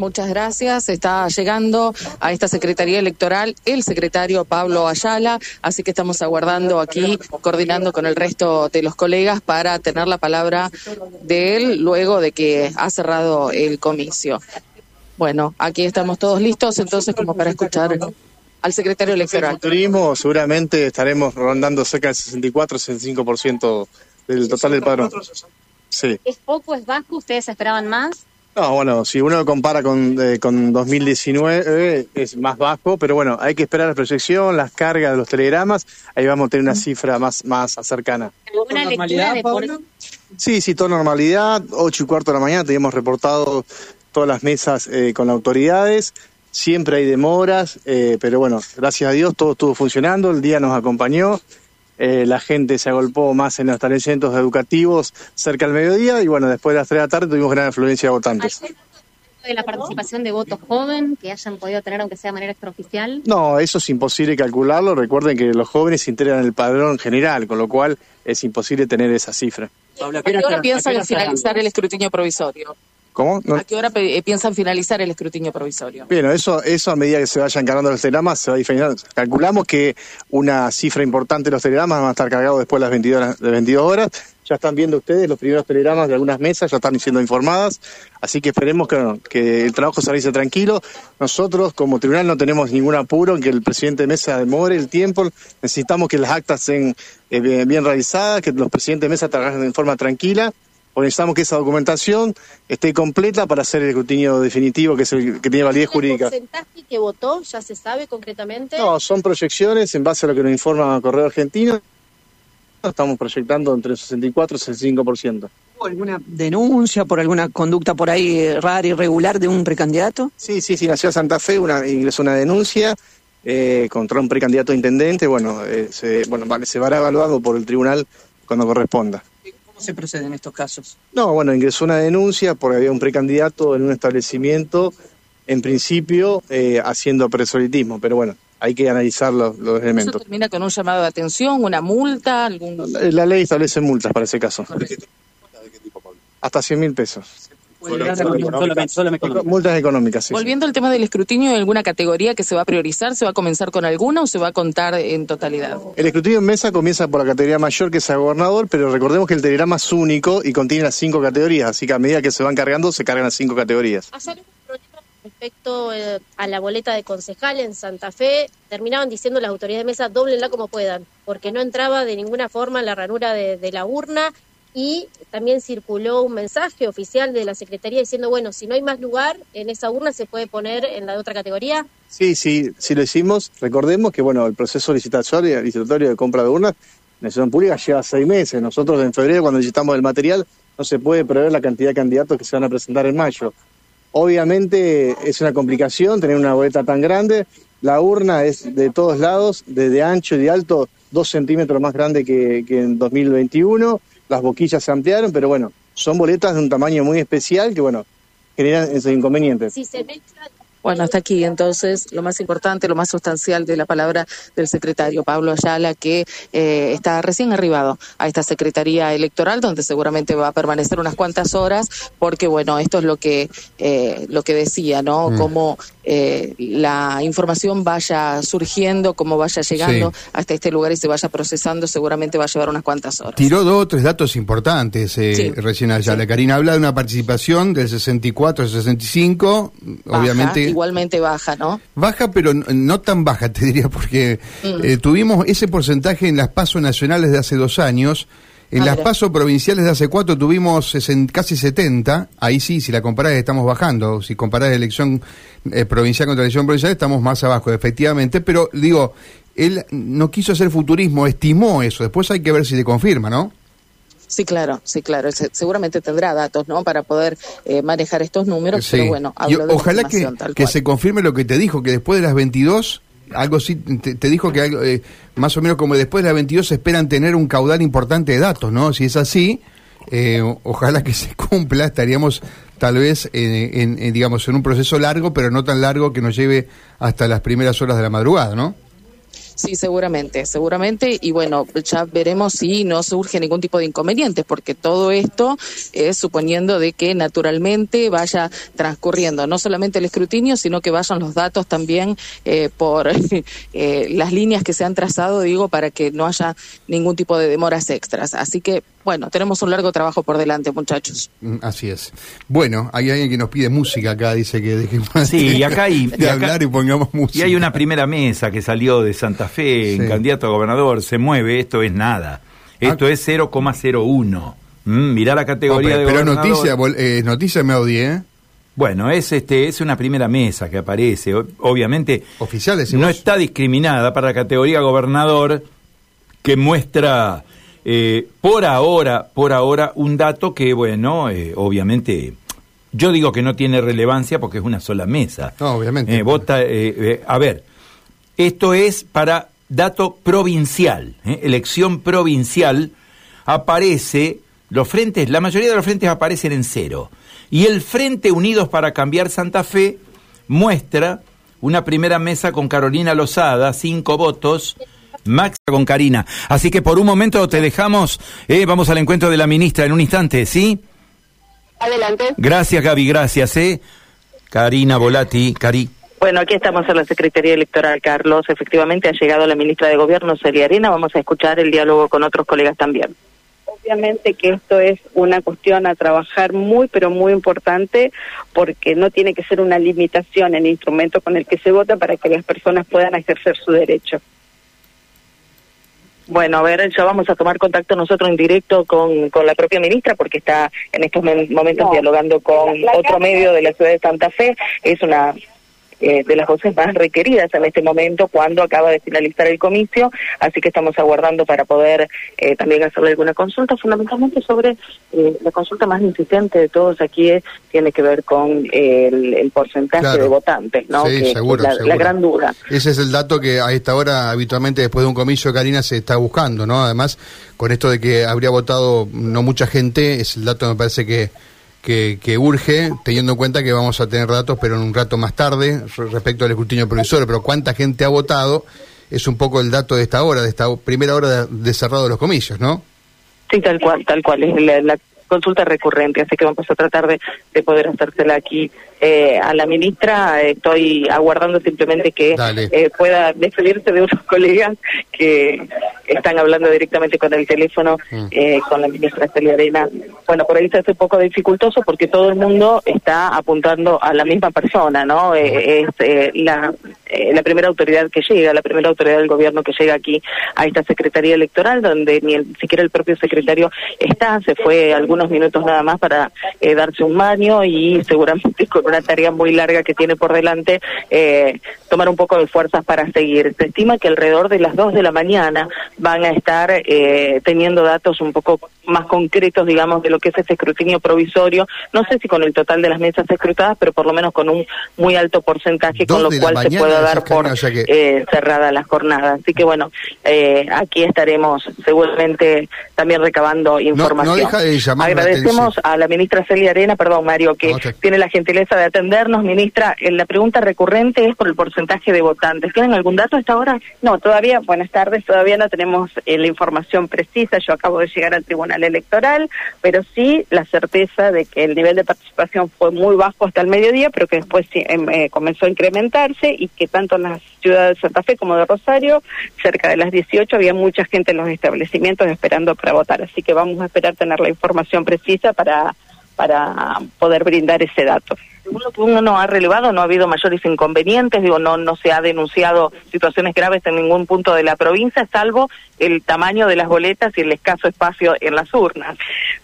Muchas gracias. Está llegando a esta Secretaría Electoral el secretario Pablo Ayala, así que estamos aguardando aquí, coordinando con el resto de los colegas para tener la palabra de él luego de que ha cerrado el comicio. Bueno, aquí estamos todos listos entonces como para escuchar al secretario electoral. El turismo seguramente estaremos rondando cerca del 64-65% del total del padrón. Sí. ¿Es poco, es bajo? ¿Ustedes esperaban más? No, bueno, si uno lo compara con, eh, con 2019 es más bajo, pero bueno, hay que esperar la proyección, las cargas de los telegramas, ahí vamos a tener una cifra más, más cercana. ¿Alguna lectura de por... Sí, sí, toda normalidad, ocho y cuarto de la mañana teníamos reportado todas las mesas eh, con las autoridades, siempre hay demoras, eh, pero bueno, gracias a Dios todo estuvo funcionando, el día nos acompañó, eh, la gente se agolpó más en los establecimientos educativos cerca del mediodía y bueno, después de las 3 de la tarde tuvimos gran afluencia de votantes. ¿De la participación de votos joven que hayan podido tener, aunque sea de manera extraoficial? No, eso es imposible calcularlo. Recuerden que los jóvenes se integran en el padrón general, con lo cual es imposible tener esa cifra. ¿A qué hora piensan finalizar el escrutinio provisorio? ¿Cómo? ¿A qué hora eh, piensan finalizar el escrutinio provisorio? Bien, eso, eso a medida que se vayan cargando los telegramas se va diferenciando. Calculamos que una cifra importante de los telegramas van a estar cargados después de las 22 horas, de 22 horas. Ya están viendo ustedes los primeros telegramas de algunas mesas, ya están siendo informadas. Así que esperemos que, que el trabajo se realice tranquilo. Nosotros, como tribunal, no tenemos ningún apuro en que el presidente de mesa demore el tiempo. Necesitamos que las actas estén eh, bien realizadas, que los presidentes de mesa trabajen de forma tranquila necesitamos que esa documentación esté completa para hacer el escrutinio definitivo que es el que tiene validez jurídica. ¿El porcentaje que votó ya se sabe concretamente? No, son proyecciones en base a lo que nos informa Correo Argentino. Estamos proyectando entre el 64 y el 65%. ¿Hubo alguna denuncia por alguna conducta por ahí rara, irregular de un precandidato? Sí, sí, sí, nació Santa Fe, una, ingresó una denuncia eh, contra un precandidato a intendente. Bueno, eh, se, bueno, vale, se verá evaluado por el tribunal cuando corresponda se procede en estos casos? No, bueno, ingresó una denuncia porque había un precandidato en un establecimiento, en principio eh, haciendo presolitismo, pero bueno, hay que analizar los, elementos. ¿Eso termina con un llamado de atención, una multa? Algún... La, ley establece multas para ese caso. Hasta 100 mil pesos. Multas económicas, sí. Volviendo al tema del escrutinio, ¿hay alguna categoría que se va a priorizar? ¿Se va a comenzar con alguna o se va a contar en totalidad? El escrutinio en mesa comienza por la categoría mayor, que es el gobernador, pero recordemos que el telegrama es único y contiene las cinco categorías, así que a medida que se van cargando, se cargan las cinco categorías. respecto eh, a la boleta de concejal en Santa Fe, terminaban diciendo las autoridades de mesa, doblenla como puedan, porque no entraba de ninguna forma en la ranura de la urna y también circuló un mensaje oficial de la Secretaría diciendo, bueno, si no hay más lugar en esa urna, ¿se puede poner en la otra categoría? Sí, sí, sí lo hicimos. Recordemos que, bueno, el proceso licitatorio, de compra de urnas, en la ciudad pública lleva seis meses. Nosotros en febrero, cuando necesitamos el material, no se puede prever la cantidad de candidatos que se van a presentar en mayo. Obviamente es una complicación tener una boleta tan grande. La urna es de todos lados, de, ancho y de alto, dos centímetros más grande que, que en 2021 las boquillas se ampliaron, pero bueno, son boletas de un tamaño muy especial que, bueno, generan esos inconvenientes. Si se bueno, hasta aquí entonces lo más importante, lo más sustancial de la palabra del secretario Pablo Ayala, que eh, está recién arribado a esta Secretaría Electoral, donde seguramente va a permanecer unas cuantas horas, porque bueno, esto es lo que, eh, lo que decía, ¿no? Mm. Cómo eh, la información vaya surgiendo, cómo vaya llegando hasta este lugar y se vaya procesando, seguramente va a llevar unas cuantas horas. Tiró dos o tres datos importantes recién Ayala. Karina habla de una participación del 64 al 65, obviamente igualmente baja, ¿no? Baja, pero no tan baja, te diría, porque mm. eh, tuvimos ese porcentaje en las pasos nacionales de hace dos años. En ah, las pasos provinciales de hace cuatro tuvimos casi 70. Ahí sí, si la comparás, estamos bajando. Si comparás elección eh, provincial contra elección provincial, estamos más abajo, efectivamente. Pero digo, él no quiso hacer futurismo, estimó eso. Después hay que ver si se confirma, ¿no? Sí, claro, sí, claro. seguramente tendrá datos, ¿no? Para poder eh, manejar estos números, pero bueno, hablo de Ojalá que, que se confirme lo que te dijo, que después de las 22 algo sí, te, dijo que eh, más o menos como después de las 22 se esperan tener un caudal importante de datos, ¿no? Si es así, eh, ojalá que se cumpla, estaríamos tal vez en, digamos en un proceso largo, pero no tan largo que nos lleve hasta las primeras horas de la madrugada, ¿no? Sí, seguramente, seguramente. Y bueno, ya veremos si no surge ningún tipo de inconvenientes, porque todo esto es suponiendo de que naturalmente vaya transcurriendo no solamente el escrutinio, sino que vayan los datos también eh, por eh, las líneas que se han trazado, digo, para que no haya ningún tipo de demoras extras. Así que bueno, tenemos un largo trabajo por delante, muchachos. Mm, así es. Bueno, hay alguien que nos pide música acá, dice que dejemos sí, y acá hay, de hablar y pongamos música. Y hay una primera mesa que salió de Santa Fe, en candidato a gobernador, se mueve, esto es nada. Esto ah. es 0,01. Mm, mirá la categoría de pero noticia, eh, noticia me odié, ¿eh? Bueno, es este es una primera mesa que aparece, obviamente oficiales no está discriminada para la categoría gobernador que muestra eh, por ahora, por ahora, un dato que, bueno, eh, obviamente, yo digo que no tiene relevancia porque es una sola mesa. No, obviamente. Eh, vota, a ver, esto es para dato provincial, elección provincial, aparece, los frentes, la mayoría de los frentes aparecen en cero. Y el Frente Unidos para Cambiar Santa Fe muestra una primera mesa con Carolina Lozada, cinco votos, Max con Karina. Así que por un momento te dejamos, eh, vamos al encuentro de la ministra en un instante, ¿sí? Adelante. Gracias, Gaby, gracias, ¿eh? Karina Volati, Cari. Bueno, aquí estamos en la Secretaría Electoral, Carlos. Efectivamente ha llegado la ministra de Gobierno, Celia Arena. Vamos a escuchar el diálogo con otros colegas también. Obviamente que esto es una cuestión a trabajar muy, pero muy importante, porque no tiene que ser una limitación el instrumento con el que se vota para que las personas puedan ejercer su derecho. Bueno, a ver, ya vamos a tomar contacto nosotros en directo con, con la propia ministra porque está en estos momentos dialogando con otro medio de la ciudad de Santa Fe. Es una eh, de las voces más requeridas en este momento cuando acaba de finalizar el comicio, así que estamos aguardando para poder eh, también hacerle alguna consulta, fundamentalmente sobre eh, la consulta más insistente de todos aquí tiene que ver con el, porcentaje de votantes, ¿no? Sí, seguro, la, gran duda. Ese es el dato que a esta hora habitualmente después de un comicio, Karina, se está buscando, ¿no? Además, con esto de que habría votado no mucha gente, es el dato me parece que que, urge, teniendo en cuenta que vamos a tener datos, pero en un rato más tarde, respecto al escrutinio provisorio, pero cuánta gente ha votado es un poco el dato de esta hora, de esta primera hora de, cerrado de los comicios, ¿no? Sí, tal cual, tal cual. Es la, consulta recurrente, así que vamos a tratar de, de poder hacérsela aquí eh, a la ministra. Estoy aguardando simplemente que eh, pueda despedirse de unos colegas que están hablando directamente con el teléfono mm. eh, con la ministra Celia Arena. Bueno, por ahí se hace un poco dificultoso porque todo el mundo está apuntando a la misma persona, ¿no? es la, la primera autoridad que llega, la primera autoridad del gobierno que llega aquí a esta Secretaría Electoral, donde ni siquiera el propio secretario está, se fue algunos minutos nada más para darse un baño y seguramente con una tarea muy larga que tiene por delante, eh, tomar un poco de fuerzas para seguir. Se estima que alrededor de las 2 de la mañana van a estar eh, teniendo datos un poco más concretos, digamos, de lo que es ese escrutinio provisorio. No sé si con el total de las mesas escrutadas, pero por lo menos con un muy alto porcentaje, con lo cual se pueda dar por eh, cerrada la jornada. Así que bueno, eh, aquí estaremos seguramente también recabando información. Agradecemos a la ministra Celia Arena, perdón Mario, que tiene la gentileza de atendernos, ministra. Eh, la pregunta recurrente es por el porcentaje de votantes. ¿Tienen algún dato hasta ahora? No, todavía, buenas tardes, todavía no tenemos eh, la información precisa. Yo acabo de llegar al Tribunal Electoral, pero sí la certeza de que el nivel de participación fue muy bajo hasta el mediodía, pero que después em, eh, comenzó a incrementarse y que tanto en las ciudades de Santa Fe como de Rosario, cerca de las 18, había mucha gente en los establecimientos esperando para votar. Así que vamos a esperar tener la información precisa para para poder brindar ese dato según lo que uno ha relevado, no ha habido mayores inconvenientes, digo, no, no se ha denunciado situaciones graves en ningún punto de la provincia, salvo el tamaño de las boletas y el escaso espacio en las urnas.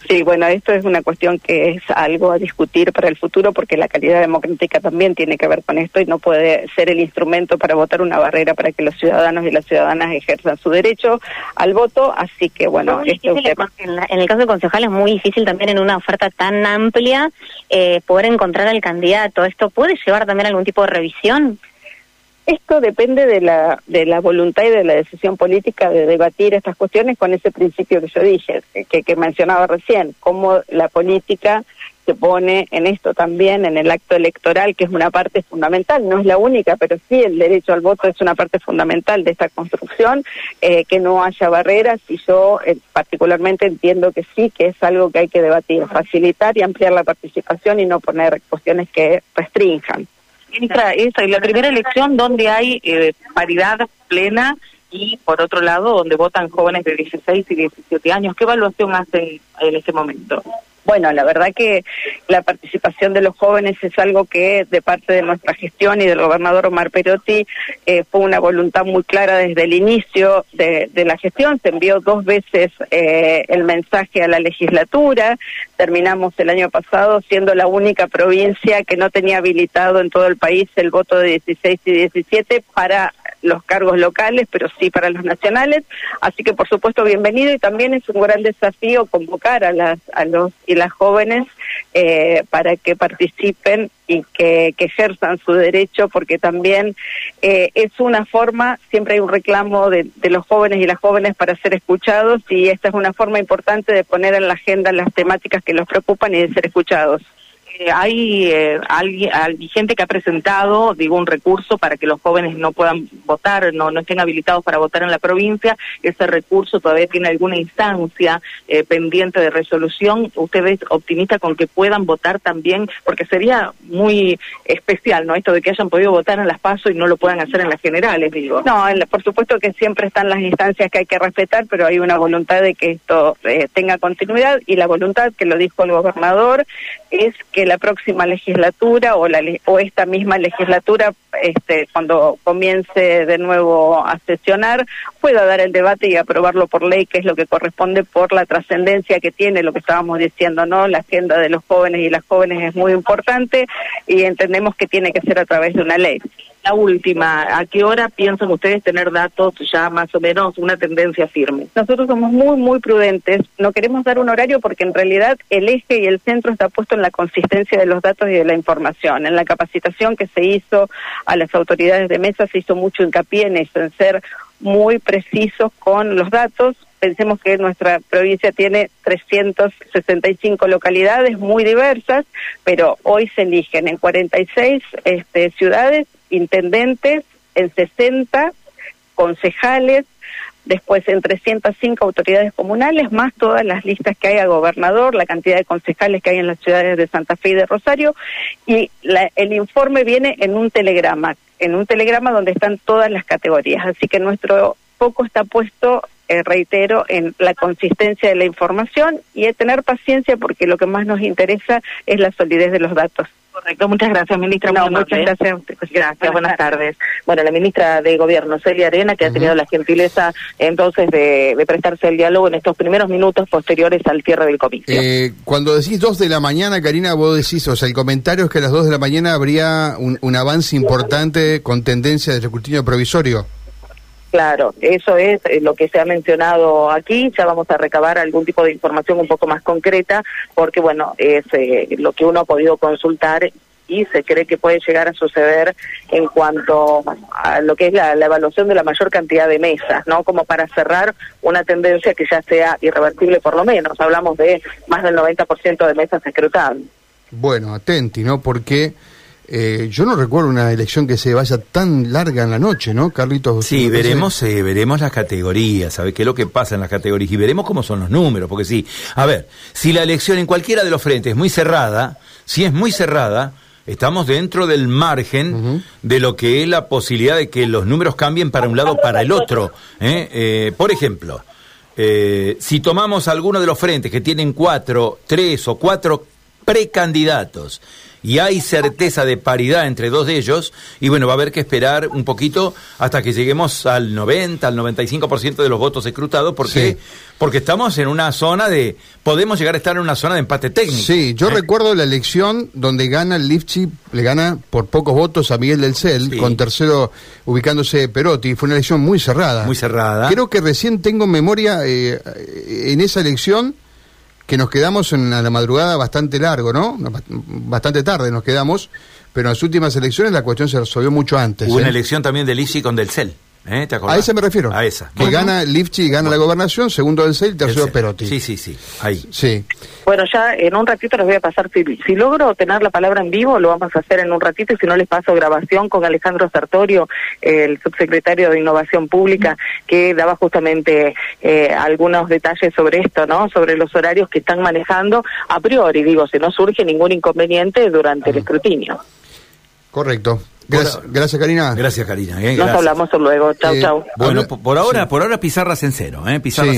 Sí, bueno, esto es una cuestión que es algo a discutir para el futuro porque la calidad democrática también tiene que ver con esto y no puede ser el instrumento para votar una barrera para que los ciudadanos y las ciudadanas ejerzan su derecho al voto, así que bueno, esto en, en, el caso de concejal es muy difícil también en una oferta tan amplia eh, poder encontrar candidato. ¿Esto puede llevar también algún tipo de revisión? Esto depende de la, de la voluntad y de la decisión política de debatir estas cuestiones con ese principio que yo dije, que, que mencionaba recién, cómo la política se pone en esto también, en el acto electoral, que es una parte fundamental, no es la única, pero sí el derecho al voto es una parte fundamental de esta construcción, eh, que no haya barreras y yo eh, particularmente entiendo que sí, que es algo que hay que debatir, facilitar y ampliar la participación y no poner cuestiones que restrinjan. Esta, esta es la primera elección donde hay eh, paridad plena y por otro lado donde votan jóvenes de 16 y 17 años. ¿Qué evaluación hacen en este momento? Bueno, la verdad que la participación de los jóvenes es algo que de parte de nuestra gestión y del gobernador Omar Perotti eh, fue una voluntad muy clara desde el inicio de, la gestión. Se envió dos veces eh, el mensaje a la legislatura. Terminamos el año pasado siendo la única provincia que no tenía habilitado en todo el país el voto de 16 y 17 para los cargos locales, pero sí para los nacionales. Así que, por supuesto, bienvenido y también es un gran desafío convocar a, las, a los y las jóvenes eh, para que participen y que, ejerzan su derecho, porque también eh, es una forma, siempre hay un reclamo de, de, los jóvenes y las jóvenes para ser escuchados y esta es una forma importante de poner en la agenda las temáticas que los preocupan y de ser escuchados. Eh, hay, eh, alguien, gente que ha presentado, digo, un recurso para que los jóvenes no puedan votar, no, no estén habilitados para votar en la provincia. Ese recurso todavía tiene alguna instancia eh, pendiente de resolución. ¿Usted es optimista con que puedan votar también? Porque sería muy especial, ¿no? Esto de que hayan podido votar en las PASO y no lo puedan hacer en las generales, digo. No, por supuesto que siempre están las instancias que hay que respetar, pero hay una voluntad de que esto eh, tenga continuidad y la voluntad, que lo dijo el gobernador, es que la próxima legislatura o, la, o esta misma legislatura, este, cuando comience de nuevo a sesionar, pueda dar el debate y aprobarlo por ley, que es lo que corresponde por la trascendencia que tiene lo que estábamos diciendo, ¿no? La agenda de los jóvenes y las jóvenes es muy importante y entendemos que tiene que ser a través de una ley la última, ¿a qué hora piensan ustedes tener datos ya más o menos una tendencia firme? Nosotros somos muy, muy prudentes. No queremos dar un horario porque en realidad el eje y el centro está puesto en la consistencia de los datos y de la información. En la capacitación que se hizo a las autoridades de mesa se hizo mucho hincapié en eso, en ser muy precisos con los datos. Pensemos que nuestra provincia tiene 365 localidades muy diversas, pero hoy se eligen en 46 este, ciudades intendentes, en 60 concejales, después en 305 autoridades comunales, más todas las listas que hay a gobernador, la cantidad de concejales que hay en las ciudades de Santa Fe y de Rosario, y el informe viene en un telegrama, en un telegrama donde están todas las categorías. Así que nuestro foco está puesto, eh, reitero, en la consistencia de la información y de tener paciencia porque lo que más nos interesa es la solidez de los datos. Correcto, muchas gracias, ministra. muchas gracias. Gracias, buenas, tardes. Bueno, la ministra de Gobierno, Celia Arena, que ha tenido la gentileza entonces de, prestarse el diálogo en estos primeros minutos posteriores al cierre del comicio. Eh, cuando decís dos de la mañana, Karina, vos decís, o sea, el comentario es que a las dos de la mañana habría un, avance importante con tendencia de escrutinio provisorio. Claro, eso es eh, lo que se ha mencionado aquí. Ya vamos a recabar algún tipo de información un poco más concreta, porque bueno, es eh, lo que uno ha podido consultar y se cree que puede llegar a suceder en cuanto a lo que es la, evaluación de la mayor cantidad de mesas, ¿no? Como para cerrar una tendencia que ya sea irreversible por lo menos. Hablamos de más del 90% de mesas escrutables. Bueno, atenti, ¿no? Porque eh, yo no recuerdo una elección que se vaya tan larga en la noche, ¿no, Carlitos? Sí, veremos, eh, veremos las categorías, ¿sabes qué es lo que pasa en las categorías? Y veremos cómo son los números, porque sí, a ver, si la elección en cualquiera de los frentes es muy cerrada, si es muy cerrada, estamos dentro del margen de lo que es la posibilidad de que los números cambien para un lado o para el otro. ¿eh? por ejemplo, si tomamos alguno de los frentes que tienen cuatro, tres o cuatro precandidatos, y hay certeza de paridad entre dos de ellos, y bueno, va a haber que esperar un poquito hasta que lleguemos al 90, al 95% de los votos escrutados, porque, porque estamos en una zona de, podemos llegar a estar en una zona de empate técnico. Sí, yo ¿Eh? recuerdo la elección donde gana el le gana por pocos votos a Miguel del Cel, con tercero ubicándose Perotti, fue una elección muy cerrada. Muy cerrada. Creo que recién tengo memoria eh, en esa elección que nos quedamos en la madrugada bastante largo, ¿no? Bastante tarde nos quedamos, pero en las últimas elecciones la cuestión se resolvió mucho antes. Hubo una ¿eh? elección también de Lisi con Del Cel. ¿Eh? ¿Te a esa me refiero. A esa. Que gana Lifchi, gana la gobernación, segundo el CEL, tercero Perotti. Sí, sí, sí. Ahí. Sí. Bueno, ya en un ratito les voy a pasar, si, si, logro tener la palabra en vivo, lo vamos a hacer en un ratito, y si no les paso grabación con Alejandro Sartorio, el subsecretario de Innovación Pública, que daba justamente eh, algunos detalles sobre esto, ¿no? Sobre los horarios que están manejando a priori, digo, si no surge ningún inconveniente durante el escrutinio. Correcto. Gracias, gracias Karina. Gracias, Karina. Eh, Nos hablamos luego. Chau, eh, chau. Bueno, por, ahora, por ahora pizarras en cero, ¿eh? Pizarras